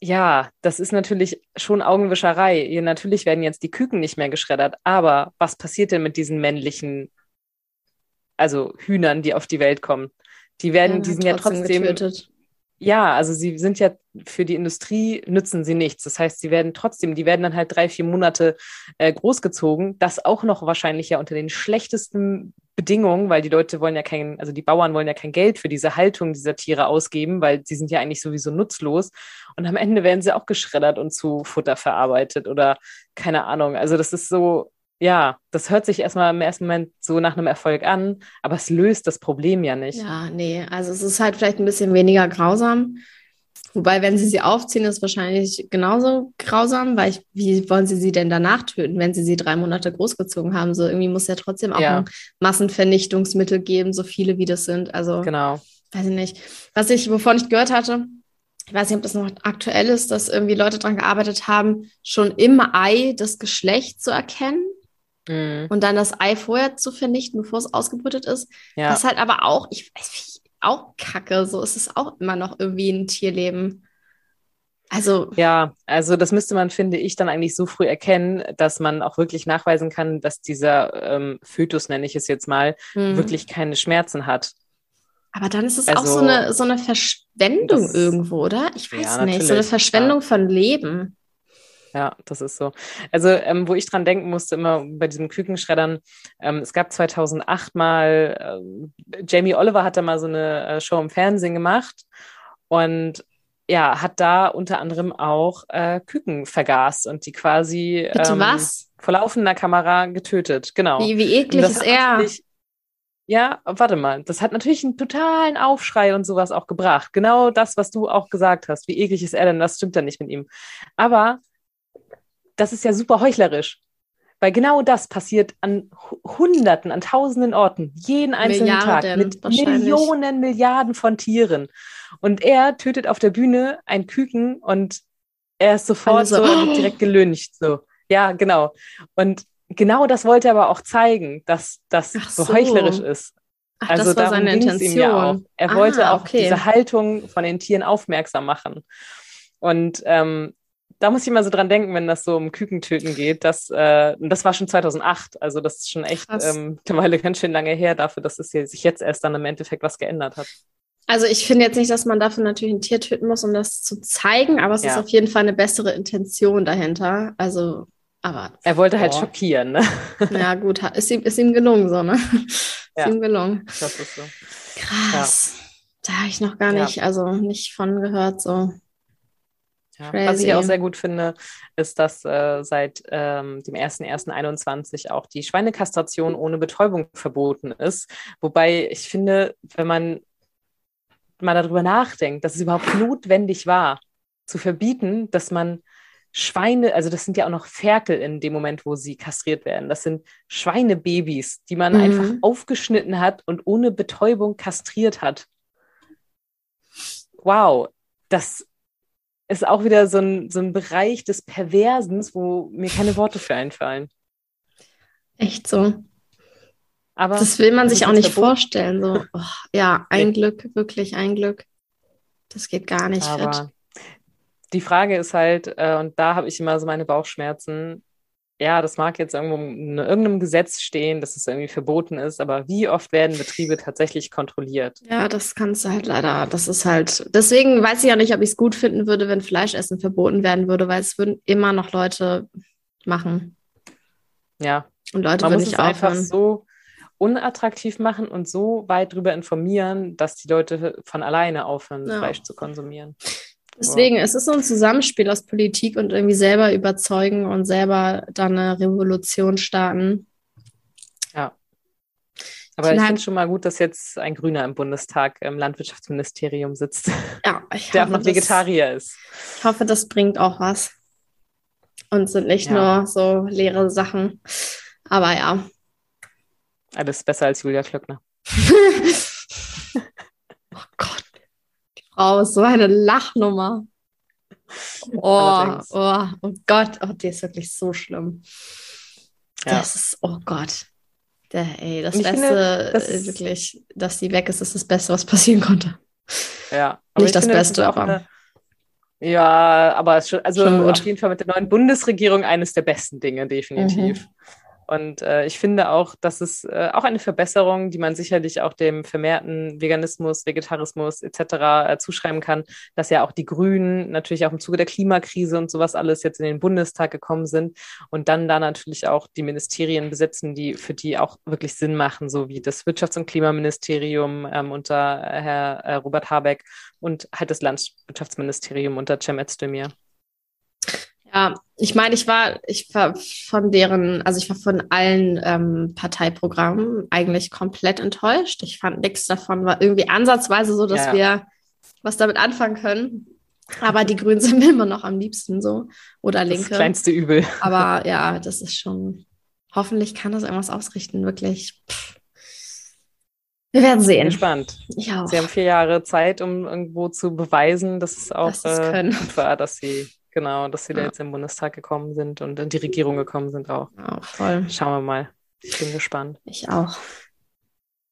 ja, das ist natürlich schon Augenwischerei. Natürlich werden jetzt die Küken nicht mehr geschreddert, aber was passiert denn mit diesen männlichen, also Hühnern, die auf die Welt kommen? Die werden, ja, die sind ja trotzdem. Getötet. Ja, also sie sind ja für die Industrie nützen sie nichts. Das heißt, sie werden trotzdem, die werden dann halt drei, vier Monate äh, großgezogen. Das auch noch wahrscheinlich ja unter den schlechtesten Bedingungen, weil die Leute wollen ja kein, also die Bauern wollen ja kein Geld für diese Haltung dieser Tiere ausgeben, weil sie sind ja eigentlich sowieso nutzlos. Und am Ende werden sie auch geschreddert und zu Futter verarbeitet oder keine Ahnung. Also das ist so, ja, das hört sich erstmal im ersten Moment so nach einem Erfolg an, aber es löst das Problem ja nicht. Ja, nee, also es ist halt vielleicht ein bisschen weniger grausam. Wobei, wenn sie sie aufziehen, ist wahrscheinlich genauso grausam, weil ich, wie wollen sie sie denn danach töten, wenn sie sie drei Monate großgezogen haben? So irgendwie muss ja trotzdem auch ja. ein Massenvernichtungsmittel geben, so viele wie das sind. Also, genau. weiß ich nicht. Was ich, wovon ich gehört hatte, ich weiß nicht, ob das noch aktuell ist, dass irgendwie Leute daran gearbeitet haben, schon im Ei das Geschlecht zu erkennen. Mhm. Und dann das Ei vorher zu vernichten, bevor es ausgebrütet ist. Ja. Das ist halt aber auch, ich weiß auch kacke. So ist es auch immer noch irgendwie ein Tierleben. Also. Ja, also das müsste man, finde ich, dann eigentlich so früh erkennen, dass man auch wirklich nachweisen kann, dass dieser ähm, Fötus, nenne ich es jetzt mal, mhm. wirklich keine Schmerzen hat. Aber dann ist es also, auch so eine, so eine Verschwendung das, irgendwo, oder? Ich weiß ja, nicht. So eine Verschwendung ja. von Leben. Ja, das ist so. Also, ähm, wo ich dran denken musste, immer bei diesem Kükenschreddern, ähm, es gab 2008 mal, äh, Jamie Oliver hat da mal so eine äh, Show im Fernsehen gemacht und ja, hat da unter anderem auch äh, Küken vergast und die quasi Bitte ähm, was? vor laufender Kamera getötet. Genau. Wie, wie eklig ist er? Ja, warte mal. Das hat natürlich einen totalen Aufschrei und sowas auch gebracht. Genau das, was du auch gesagt hast. Wie eklig ist er denn? Das stimmt ja nicht mit ihm. Aber das ist ja super heuchlerisch. Weil genau das passiert an Hunderten, an Tausenden Orten, jeden einzelnen Milliarden, Tag mit Millionen, Milliarden von Tieren. Und er tötet auf der Bühne ein Küken und er ist sofort so, so (gasps) direkt gelüncht. So. Ja, genau. Und genau das wollte er aber auch zeigen, dass das so. so. heuchlerisch ist. Ach, also das war seine Intention. Ja er ah, wollte auch okay. diese Haltung von den Tieren aufmerksam machen. Und ähm, da muss ich immer so dran denken, wenn das so um Kükentöten geht. Dass, äh, das war schon 2008, also das ist schon echt ähm, mittlerweile (laughs) ganz schön lange her dafür, dass es sich jetzt erst dann im Endeffekt was geändert hat. Also ich finde jetzt nicht, dass man dafür natürlich ein Tier töten muss, um das zu zeigen, aber es ja. ist auf jeden Fall eine bessere Intention dahinter. Also, aber. Er wollte halt boah. halt schockieren, ne? (laughs) Ja, gut, ist ihm, ist ihm gelungen, so, ne? Ist ja, ihm gelungen. Das ist so. Krass. Ja. Da habe ich noch gar nicht, also nicht von gehört, so. Ja, was ich auch sehr gut finde, ist, dass äh, seit ähm, dem 01.01.21 auch die Schweinekastration ohne Betäubung verboten ist. Wobei ich finde, wenn man mal darüber nachdenkt, dass es überhaupt notwendig war, zu verbieten, dass man Schweine, also das sind ja auch noch Ferkel in dem Moment, wo sie kastriert werden. Das sind Schweinebabys, die man mhm. einfach aufgeschnitten hat und ohne Betäubung kastriert hat. Wow, das ist auch wieder so ein, so ein Bereich des Perversens, wo mir keine Worte für einfallen. Echt so. Aber das will man sich auch nicht vorstellen. So, (laughs) oh, ja, ein nee. Glück, wirklich ein Glück. Das geht gar nicht Aber fit. Die Frage ist halt, äh, und da habe ich immer so meine Bauchschmerzen, ja, das mag jetzt irgendwo in irgendeinem Gesetz stehen, dass es irgendwie verboten ist, aber wie oft werden Betriebe tatsächlich kontrolliert? Ja, das kannst du halt leider, das ist halt, deswegen weiß ich ja nicht, ob ich es gut finden würde, wenn Fleischessen verboten werden würde, weil es würden immer noch Leute machen. Ja. Und Leute Man würden nicht es einfach so unattraktiv machen und so weit darüber informieren, dass die Leute von alleine aufhören, ja. Fleisch zu konsumieren. Deswegen, es ist so ein Zusammenspiel aus Politik und irgendwie selber überzeugen und selber dann eine Revolution starten. Ja. Aber ich, ich finde es schon mal gut, dass jetzt ein Grüner im Bundestag im Landwirtschaftsministerium sitzt. (laughs) Ja, der hoffe, auch noch Vegetarier das, ist. Ich hoffe, das bringt auch was. Und sind nicht ja. nur so leere Sachen. Aber ja. Alles besser als Julia Klöckner. (laughs) Frau ist so eine Lachnummer. (laughs) Oh, oh, oh Gott, oh, die ist wirklich so schlimm. Ja. Das ist, oh Gott. Der, ey, das Beste, finde, das äh, wirklich, dass sie weg ist, ist das Beste, was passieren konnte. Ja. Nicht das finde, Beste, aber. Eine, ja, aber schon, also schon auf jeden Fall mit der neuen Bundesregierung eines der besten Dinge, definitiv. Mhm. Und äh, ich finde auch, dass es äh, auch eine Verbesserung, die man sicherlich auch dem vermehrten Veganismus, Vegetarismus etc. Äh, zuschreiben kann, dass ja auch die Grünen natürlich auch im Zuge der Klimakrise und sowas alles jetzt in den Bundestag gekommen sind und dann da natürlich auch die Ministerien besetzen, die für die auch wirklich Sinn machen, so wie das Wirtschafts- und Klimaministerium ähm, unter Herr äh, Robert Habeck und halt das Landwirtschaftsministerium unter Cem Özdemir. Ja, ich meine, ich war, ich war von deren, also ich war von allen ähm, Parteiprogrammen eigentlich komplett enttäuscht. Ich fand nichts davon war irgendwie ansatzweise so, dass ja. wir was damit anfangen können. Aber die Grünen (laughs) sind mir immer noch am liebsten so. Oder Linke. Das kleinste Übel. Aber ja, das ist schon. Hoffentlich kann das irgendwas ausrichten, wirklich. Pff. Wir werden sehen. Bin gespannt. Sie haben vier Jahre Zeit, um irgendwo zu beweisen, dass es auch dass äh, gut war, dass sie Genau, dass sie ja. da jetzt im Bundestag gekommen sind und in die Regierung gekommen sind auch. Ja, voll. Schauen wir mal. Ich bin gespannt. Ich auch.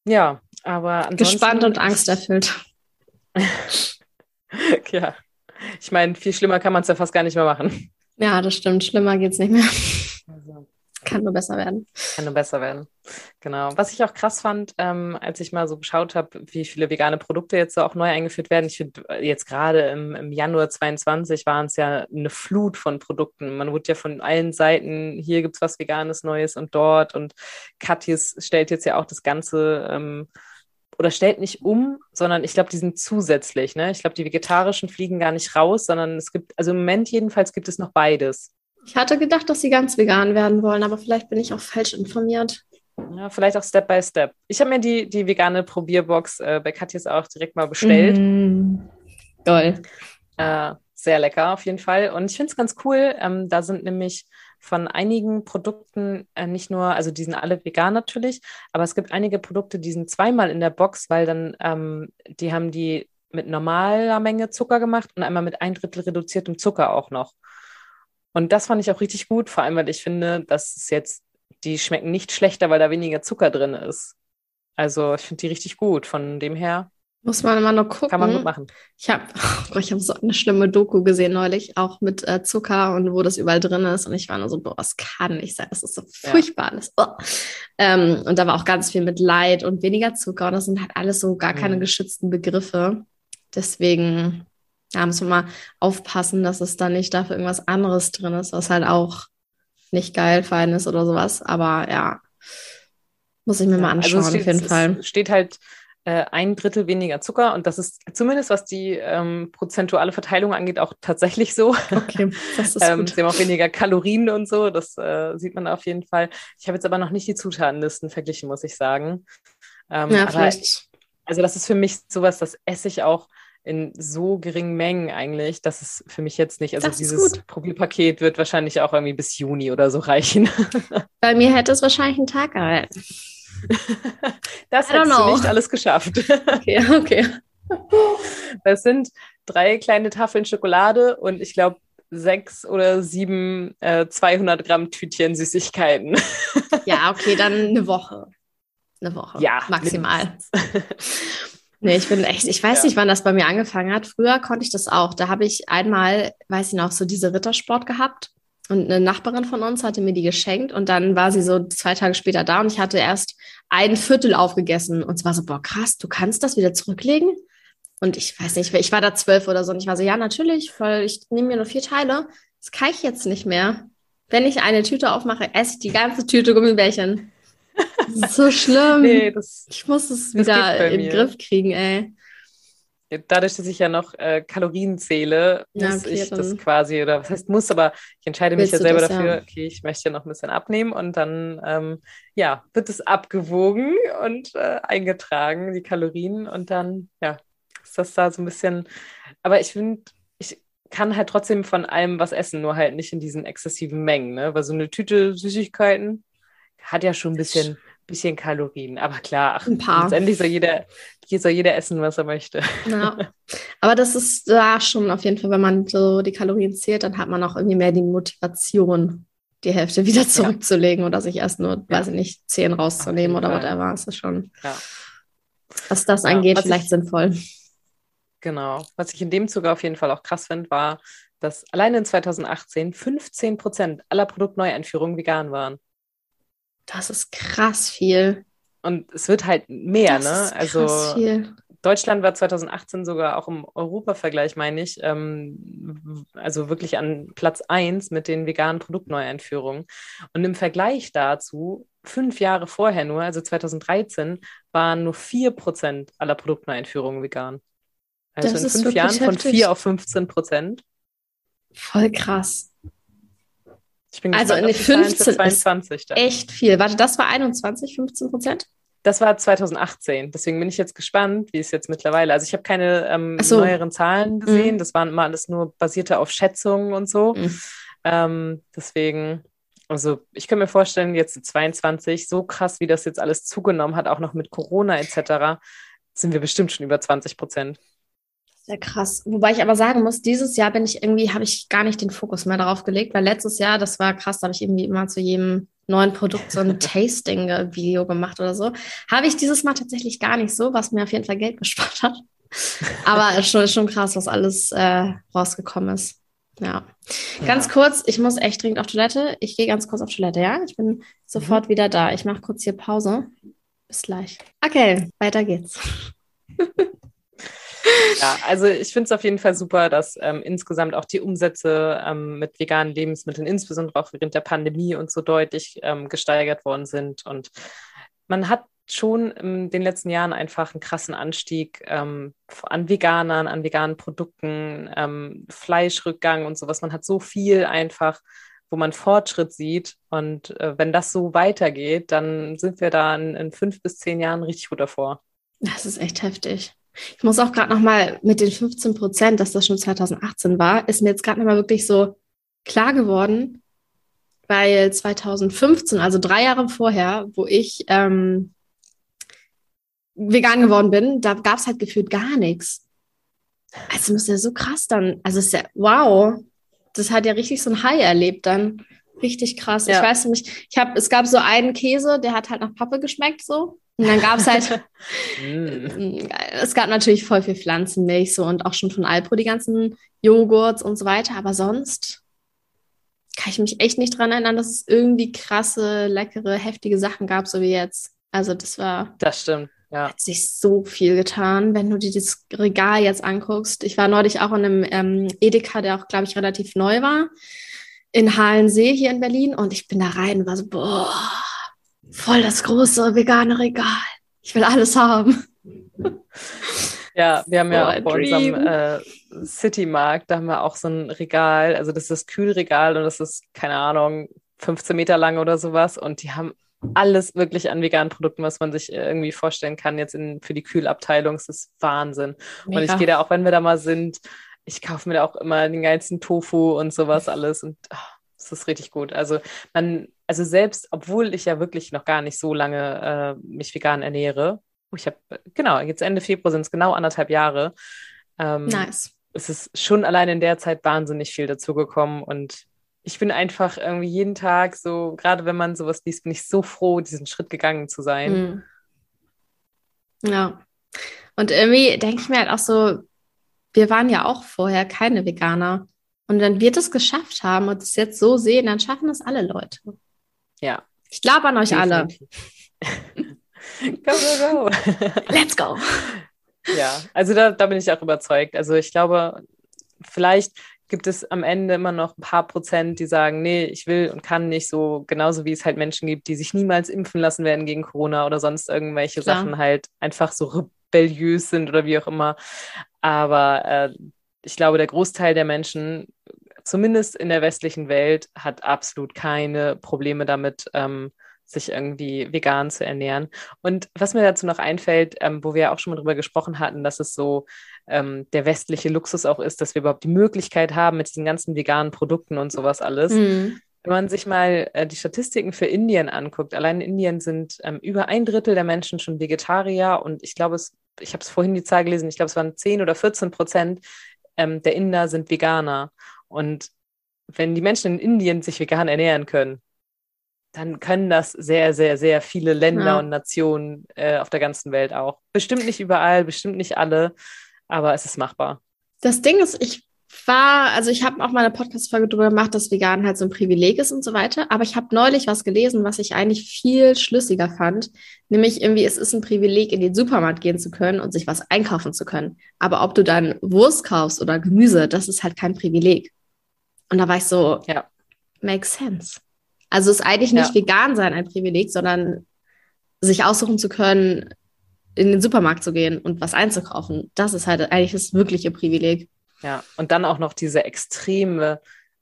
Ja, aber ansonsten... Gespannt und angsterfüllt. (laughs) ja. Ich meine, viel schlimmer kann man es ja fast gar nicht mehr machen. Ja, das stimmt. Schlimmer geht es nicht mehr. Also. Kann nur besser werden. Kann nur besser werden. Genau. Was ich auch krass fand, ähm, als ich mal so geschaut habe, wie viele vegane Produkte jetzt so auch neu eingeführt werden. Ich finde, äh, jetzt gerade im, im Januar 22 waren es ja eine Flut von Produkten. Man wurde ja von allen Seiten, hier gibt es was Veganes Neues und dort. Und Katjes stellt jetzt ja auch das Ganze. Ähm, oder stellt nicht um, sondern ich glaube, die sind zusätzlich. Ne? Ich glaube, die vegetarischen fliegen gar nicht raus, sondern es gibt, also im Moment jedenfalls gibt es noch beides. Ich hatte gedacht, dass sie ganz vegan werden wollen, aber vielleicht bin ich auch falsch informiert. Ja, vielleicht auch Step by Step. Ich habe mir die, die vegane Probierbox äh, bei Katjes auch direkt mal bestellt. Mm, toll. Äh, sehr lecker auf jeden Fall. Und ich finde es ganz cool. Ähm, da sind nämlich von einigen Produkten äh, nicht nur, also die sind alle vegan natürlich, aber es gibt einige Produkte, die sind zweimal in der Box, weil dann, ähm, die haben die mit normaler Menge Zucker gemacht und einmal mit ein Drittel reduziertem Zucker auch noch. Und das fand ich auch richtig gut, vor allem, weil ich finde, dass es jetzt, die schmecken nicht schlechter, weil da weniger Zucker drin ist. Also ich finde die richtig gut. Von dem her. Muss man immer noch gucken. Kann man gut machen. Ich habe (laughs) oh, ich hab so eine schlimme Doku gesehen neulich, auch mit äh, Zucker und wo das überall drin ist. Und ich war nur so, boah, was kann ich sagen? Das ist so furchtbar alles. Oh. Ähm, und da war auch ganz viel mit Leid und weniger Zucker. Und das sind halt alles so gar keine mhm. geschützten Begriffe. Deswegen da muss man mal aufpassen, dass es da nicht dafür irgendwas anderes drin ist, was halt auch nicht geil fein ist oder sowas. Aber ja, muss ich mir ja, mal anschauen, also steht, auf jeden Fall. Es steht halt äh, ein Drittel weniger Zucker und das ist zumindest, was die ähm, prozentuale Verteilung angeht, auch tatsächlich so. Okay, das ist (laughs) ähm, gut. Sie haben auch weniger Kalorien und so, das äh, sieht man auf jeden Fall. Ich habe jetzt aber noch nicht die Zutatenlisten verglichen, muss ich sagen. Ähm, ja, vielleicht. Also das ist für mich sowas, das esse ich auch in so geringen Mengen eigentlich, dass es für mich jetzt nicht, also dieses Probierpaket wird wahrscheinlich auch irgendwie bis Juni oder so reichen. (laughs) Bei mir hätte es wahrscheinlich einen Tag gehalten. (laughs) das hättest du nicht alles geschafft. (laughs) Okay, okay. Das sind drei kleine Tafeln Schokolade und ich glaube sechs oder sieben äh, 200 Gramm Tütchen Süßigkeiten. Ja, okay, dann eine Woche. Eine Woche. Ja, maximal. Nee, ich bin echt, ich weiß ja. nicht, wann das bei mir angefangen hat. Früher konnte ich das auch. Da habe ich einmal, weiß ich noch, so diese Rittersport gehabt. Und eine Nachbarin von uns hatte mir die geschenkt und dann war sie so zwei Tage später da und ich hatte erst ein Viertel aufgegessen und es war so, boah, krass, du kannst das wieder zurücklegen? Und ich weiß nicht, ich war da zwölf oder so und ich war so, ja, natürlich, weil ich nehme mir nur vier Teile. Das kann ich jetzt nicht mehr. Wenn ich eine Tüte aufmache, esse ich die ganze Tüte Gummibärchen. Das ist so schlimm. Nee, das, ich muss es wieder in den Griff kriegen, ey. Dadurch, dass ich ja noch äh, Kalorien zähle, muss okay, ich das quasi, oder was heißt muss, aber ich entscheide mich ja selber das, dafür, ja. okay, ich möchte ja noch ein bisschen abnehmen und dann, ähm, ja, wird es abgewogen und äh, eingetragen, die Kalorien und dann, ja, ist das da so ein bisschen, aber ich finde, ich kann halt trotzdem von allem was essen, nur halt nicht in diesen exzessiven Mengen, ne, weil so eine Tüte Süßigkeiten, hat ja schon ein bisschen, bisschen Kalorien. Aber klar, ach, ein paar. letztendlich soll jeder, soll jeder essen, was er möchte. Ja. (laughs) Aber das ist da schon auf jeden Fall, wenn man so die Kalorien zählt, dann hat man auch irgendwie mehr die Motivation, die Hälfte (laughs) wieder zurückzulegen ja. oder sich erst nur, ja. weiß ich nicht, zehn rauszunehmen oder whatever. Das ist schon, ja. was das angeht, was vielleicht ich, sinnvoll. Genau. Was ich in dem Zuge auf jeden Fall auch krass finde, war, dass allein in 2018 15 Prozent aller Produktneueinführungen vegan waren. Das ist krass viel. Und es wird halt mehr, das ne? Ist also krass also viel. Deutschland war 2018 sogar auch im Europavergleich, meine ich, ähm, also wirklich an Platz 1 mit den veganen Produktneueinführungen. Und im Vergleich dazu, fünf Jahre vorher nur, also 2013, waren nur 4% aller Produktneueinführungen vegan. Also das in fünf Jahren heftig. von 4 auf 15 Prozent. Voll krass. Ich bin also gespannt, also in 15 22 ist echt viel. Warte, das war 21, 15 Prozent? Das war 2018. Deswegen bin ich jetzt gespannt, wie es jetzt mittlerweile. Also ich habe keine ähm, so. neueren Zahlen gesehen. Mhm. Das waren immer alles nur basierte auf Schätzungen und so. Mhm. Ähm, deswegen, also ich kann mir vorstellen, jetzt 22, so krass, wie das jetzt alles zugenommen hat, auch noch mit Corona etc., sind wir bestimmt schon über 20 Prozent. Sehr krass. Wobei ich aber sagen muss, dieses Jahr bin ich irgendwie, habe ich gar nicht den Fokus mehr darauf gelegt, weil letztes Jahr, das war krass, da habe ich irgendwie immer zu jedem neuen Produkt so ein (laughs) Tasting-Video gemacht oder so. Habe ich dieses Mal tatsächlich gar nicht so, was mir auf jeden Fall Geld gespart hat. Aber (laughs) es ist schon, krass, was alles äh, rausgekommen ist. Ja. ja. Ganz kurz, ich muss echt dringend auf Toilette. Ich gehe ganz kurz auf Toilette, ja? Ich bin sofort mhm. wieder da. Ich mache kurz hier Pause. Bis gleich. Okay, weiter geht's. (laughs) Ja, also ich finde es auf jeden Fall super, dass ähm, insgesamt auch die Umsätze ähm, mit veganen Lebensmitteln, insbesondere auch während der Pandemie und so deutlich ähm, gesteigert worden sind. Und man hat schon in den letzten Jahren einfach einen krassen Anstieg ähm, an Veganern, an veganen Produkten, ähm, Fleischrückgang und sowas. Man hat so viel einfach, wo man Fortschritt sieht. Und äh, wenn das so weitergeht, dann sind wir da in, in fünf bis zehn Jahren richtig gut davor. Das ist echt heftig. Ich muss auch gerade nochmal mit den 15 Prozent, dass das schon 2018 war, ist mir jetzt gerade nochmal wirklich so klar geworden, weil 2015, also drei Jahre vorher, wo ich ähm, vegan geworden bin, da gab es halt gefühlt gar nichts. Also muss ja so krass dann, also ist ja, wow, das hat ja richtig so ein High erlebt dann. Richtig krass. Ja. Ich weiß nicht, ich habe, es gab so einen Käse, der hat halt nach Pappe geschmeckt so. Und dann gab es halt, (laughs) mm. es gab natürlich voll viel Pflanzenmilch so und auch schon von Alpro die ganzen Joghurts und so weiter. Aber sonst kann ich mich echt nicht dran erinnern, dass es irgendwie krasse, leckere, heftige Sachen gab, so wie jetzt. Also das war. Das stimmt. Ja. Hat sich so viel getan, wenn du dir das Regal jetzt anguckst. Ich war neulich auch in einem ähm, Edeka, der auch, glaube ich, relativ neu war, in Halensee hier in Berlin. Und ich bin da rein und war so, boah, voll das große vegane Regal. Ich will alles haben. Ja, wir haben ja oh, auch bei unserem äh, City-Markt, da haben wir auch so ein Regal, also das ist das Kühlregal und das ist, keine Ahnung, 15 Meter lang oder sowas und die haben alles wirklich an veganen Produkten, was man sich irgendwie vorstellen kann, jetzt in, für die Kühlabteilung. Es ist Wahnsinn. Mega. Und ich gehe da auch, wenn wir da mal sind, ich kaufe mir da auch immer den geilsten Tofu und sowas (laughs) alles und oh, das ist richtig gut. Also man, also selbst, obwohl ich ja wirklich noch gar nicht so lange äh, mich vegan ernähre, ich habe, genau, jetzt Ende Februar sind es genau anderthalb Jahre. Ähm, nice. Es ist schon allein in der Zeit wahnsinnig viel dazugekommen und ich bin einfach irgendwie jeden Tag so, gerade wenn man sowas liest, bin ich so froh, diesen Schritt gegangen zu sein. Mhm. Ja. Und irgendwie denke ich mir halt auch so, wir waren ja auch vorher keine Veganer. Und wenn wir das geschafft haben und es jetzt so sehen, dann schaffen das alle Leute. Ja. Ich glaube an euch Definitiv. alle. (laughs) go, go, go. Let's go. Ja, also da, da bin ich auch überzeugt. Also ich glaube, vielleicht gibt es am Ende immer noch ein paar Prozent, die sagen, nee, ich will und kann nicht so, genauso wie es halt Menschen gibt, die sich niemals impfen lassen werden gegen Corona oder sonst irgendwelche Klar. Sachen halt einfach so rebelliös sind oder wie auch immer. Aber äh, ich glaube, der Großteil der Menschen, zumindest in der westlichen Welt, hat absolut keine Probleme damit, ähm, sich irgendwie vegan zu ernähren. Und was mir dazu noch einfällt, ähm, wo wir ja auch schon mal drüber gesprochen hatten, dass es so ähm, der westliche Luxus auch ist, dass wir überhaupt die Möglichkeit haben mit diesen ganzen veganen Produkten und sowas alles. Mhm. Wenn man sich mal äh, die Statistiken für Indien anguckt, allein in Indien sind ähm, über ein Drittel der Menschen schon Vegetarier und ich glaube, es, ich habe es vorhin die Zahl gelesen, ich glaube, es waren 10 oder 14 Prozent ähm, der Inder sind Veganer. Und wenn die Menschen in Indien sich vegan ernähren können, dann können das sehr, sehr, sehr viele Länder ja. und Nationen äh, auf der ganzen Welt auch. Bestimmt nicht überall, bestimmt nicht alle, aber es ist machbar. Das Ding ist, ich war, also ich habe auch mal eine Podcast-Folge darüber gemacht, dass vegan halt so ein Privileg ist und so weiter. Aber ich habe neulich was gelesen, was ich eigentlich viel schlüssiger fand. Nämlich irgendwie, es ist ein Privileg, in den Supermarkt gehen zu können und sich was einkaufen zu können. Aber ob du dann Wurst kaufst oder Gemüse, das ist halt kein Privileg. Und da war ich so, ja, makes sense. Also ist eigentlich nicht ja. vegan sein ein Privileg, sondern sich aussuchen zu können, in den Supermarkt zu gehen und was einzukaufen. Das ist halt eigentlich das wirkliche Privileg. Ja, und dann auch noch diese extreme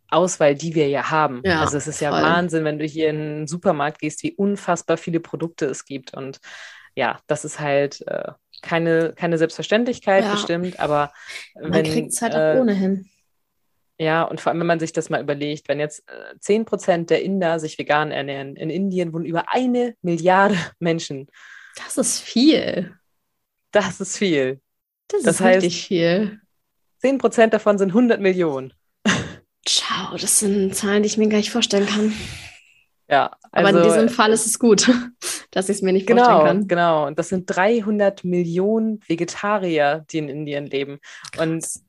Auswahl, die wir ja haben. Ja, also es ist ja voll. Wahnsinn, wenn du hier in den Supermarkt gehst, wie unfassbar viele Produkte es gibt. Und ja, das ist halt äh, keine, keine Selbstverständlichkeit ja. bestimmt, aber man kriegt es halt äh, auch ohnehin. Ja, und vor allem, wenn man sich das mal überlegt, wenn jetzt äh, zehn Prozent der Inder sich vegan ernähren, in Indien wohnen über eine Milliarde (laughs) Menschen. Das ist viel. Das ist viel. Das, das ist heißt, richtig viel. 10 Prozent davon sind 100 Millionen. Ciao, das sind Zahlen, die ich mir gar nicht vorstellen kann. Ja, also, aber in diesem Fall ist es gut, (laughs) dass ich es mir nicht genau, vorstellen kann. Genau, und das sind 300 Millionen Vegetarier, die in Indien leben. Krass. Und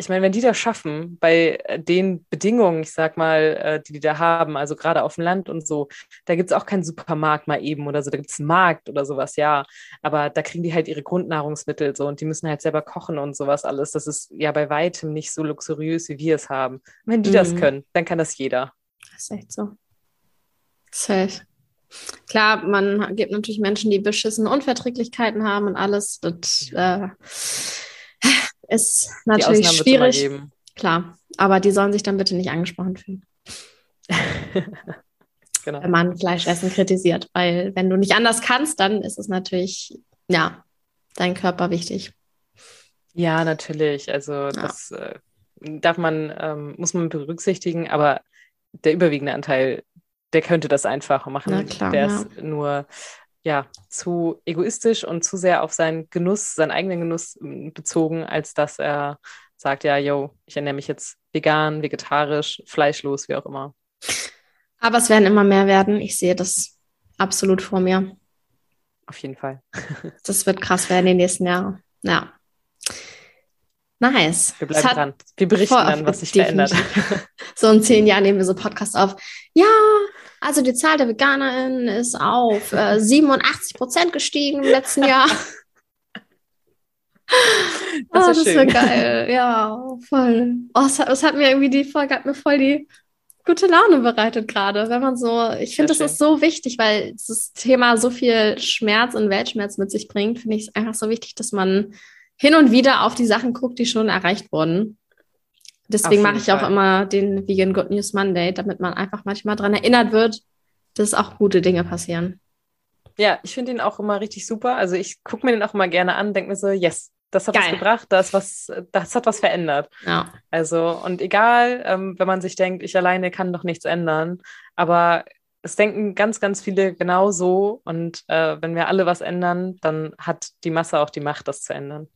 ich meine, wenn die das schaffen, bei äh, den Bedingungen, ich sag mal, äh, die die da haben, also gerade auf dem Land und so, da gibt es auch keinen Supermarkt mal eben oder so, da gibt es einen Markt oder sowas, ja. Aber da kriegen die halt ihre Grundnahrungsmittel so und die müssen halt selber kochen und sowas alles. Das ist ja bei weitem nicht so luxuriös, wie wir es haben. Wenn die mhm. das können, dann kann das jeder. Das ist echt so. Safe. Klar, man gibt natürlich Menschen, die beschissene Unverträglichkeiten haben und alles. Das, äh, ist natürlich schwierig. Klar, aber die sollen sich dann bitte nicht angesprochen fühlen. (laughs) genau. Wenn man Fleischessen kritisiert, weil wenn du nicht anders kannst, dann ist es natürlich, ja, dein Körper wichtig. Ja, natürlich. Also ja. das äh, darf man, ähm, muss man berücksichtigen, aber der überwiegende Anteil, der könnte das einfach machen. Klar, der ja. ist nur ja, zu egoistisch und zu sehr auf seinen Genuss, seinen eigenen Genuss hm, bezogen, als dass er sagt, ja, yo, ich ernähre mich jetzt vegan, vegetarisch, fleischlos, wie auch immer. Aber es werden immer mehr werden. Ich sehe das absolut vor mir. Auf jeden Fall. (laughs) das wird krass werden in den nächsten Jahren. Ja. Nice. Wir bleiben dran. Wir berichten dann, was sich verändert. So in zehn (laughs) Jahren nehmen wir so Podcast auf. Ja, also die Zahl der VeganerInnen ist auf äh, 87 Prozent gestiegen im letzten Jahr. (laughs) Das, oh, das wäre geil. Ja, voll. Oh, es, hat, es hat mir irgendwie die Folge hat mir voll die gute Laune bereitet gerade, wenn man so, ich finde, das ist so wichtig, weil das Thema so viel Schmerz und Weltschmerz mit sich bringt, finde ich es einfach so wichtig, dass man hin und wieder auf die Sachen guckt, die schon erreicht wurden. Deswegen mache ich Fall. auch immer den Vegan Good News Monday, damit man einfach manchmal daran erinnert wird, dass auch gute Dinge passieren. Ja, ich finde ihn auch immer richtig super. Also ich gucke mir den auch immer gerne an, denke mir so, yes, das hat Geil. was gebracht, das, was, das hat was verändert. Ja. Also, und egal, ähm, wenn man sich denkt, ich alleine kann doch nichts ändern, aber es denken ganz, ganz viele genauso. Und äh, wenn wir alle was ändern, dann hat die Masse auch die Macht, das zu ändern.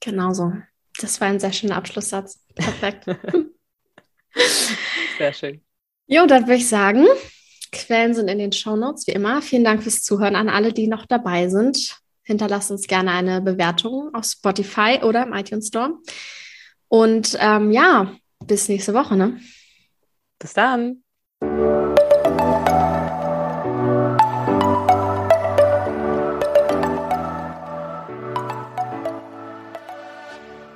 Genauso. Das war ein sehr schöner Abschlusssatz. Perfekt. (laughs) sehr schön. Jo, dann würde ich sagen, Quellen sind in den Show Notes wie immer. Vielen Dank fürs Zuhören an alle, die noch dabei sind. Hinterlasst uns gerne eine Bewertung auf Spotify oder im iTunes Store. Und ähm, ja, bis nächste Woche. Ne? Bis dann.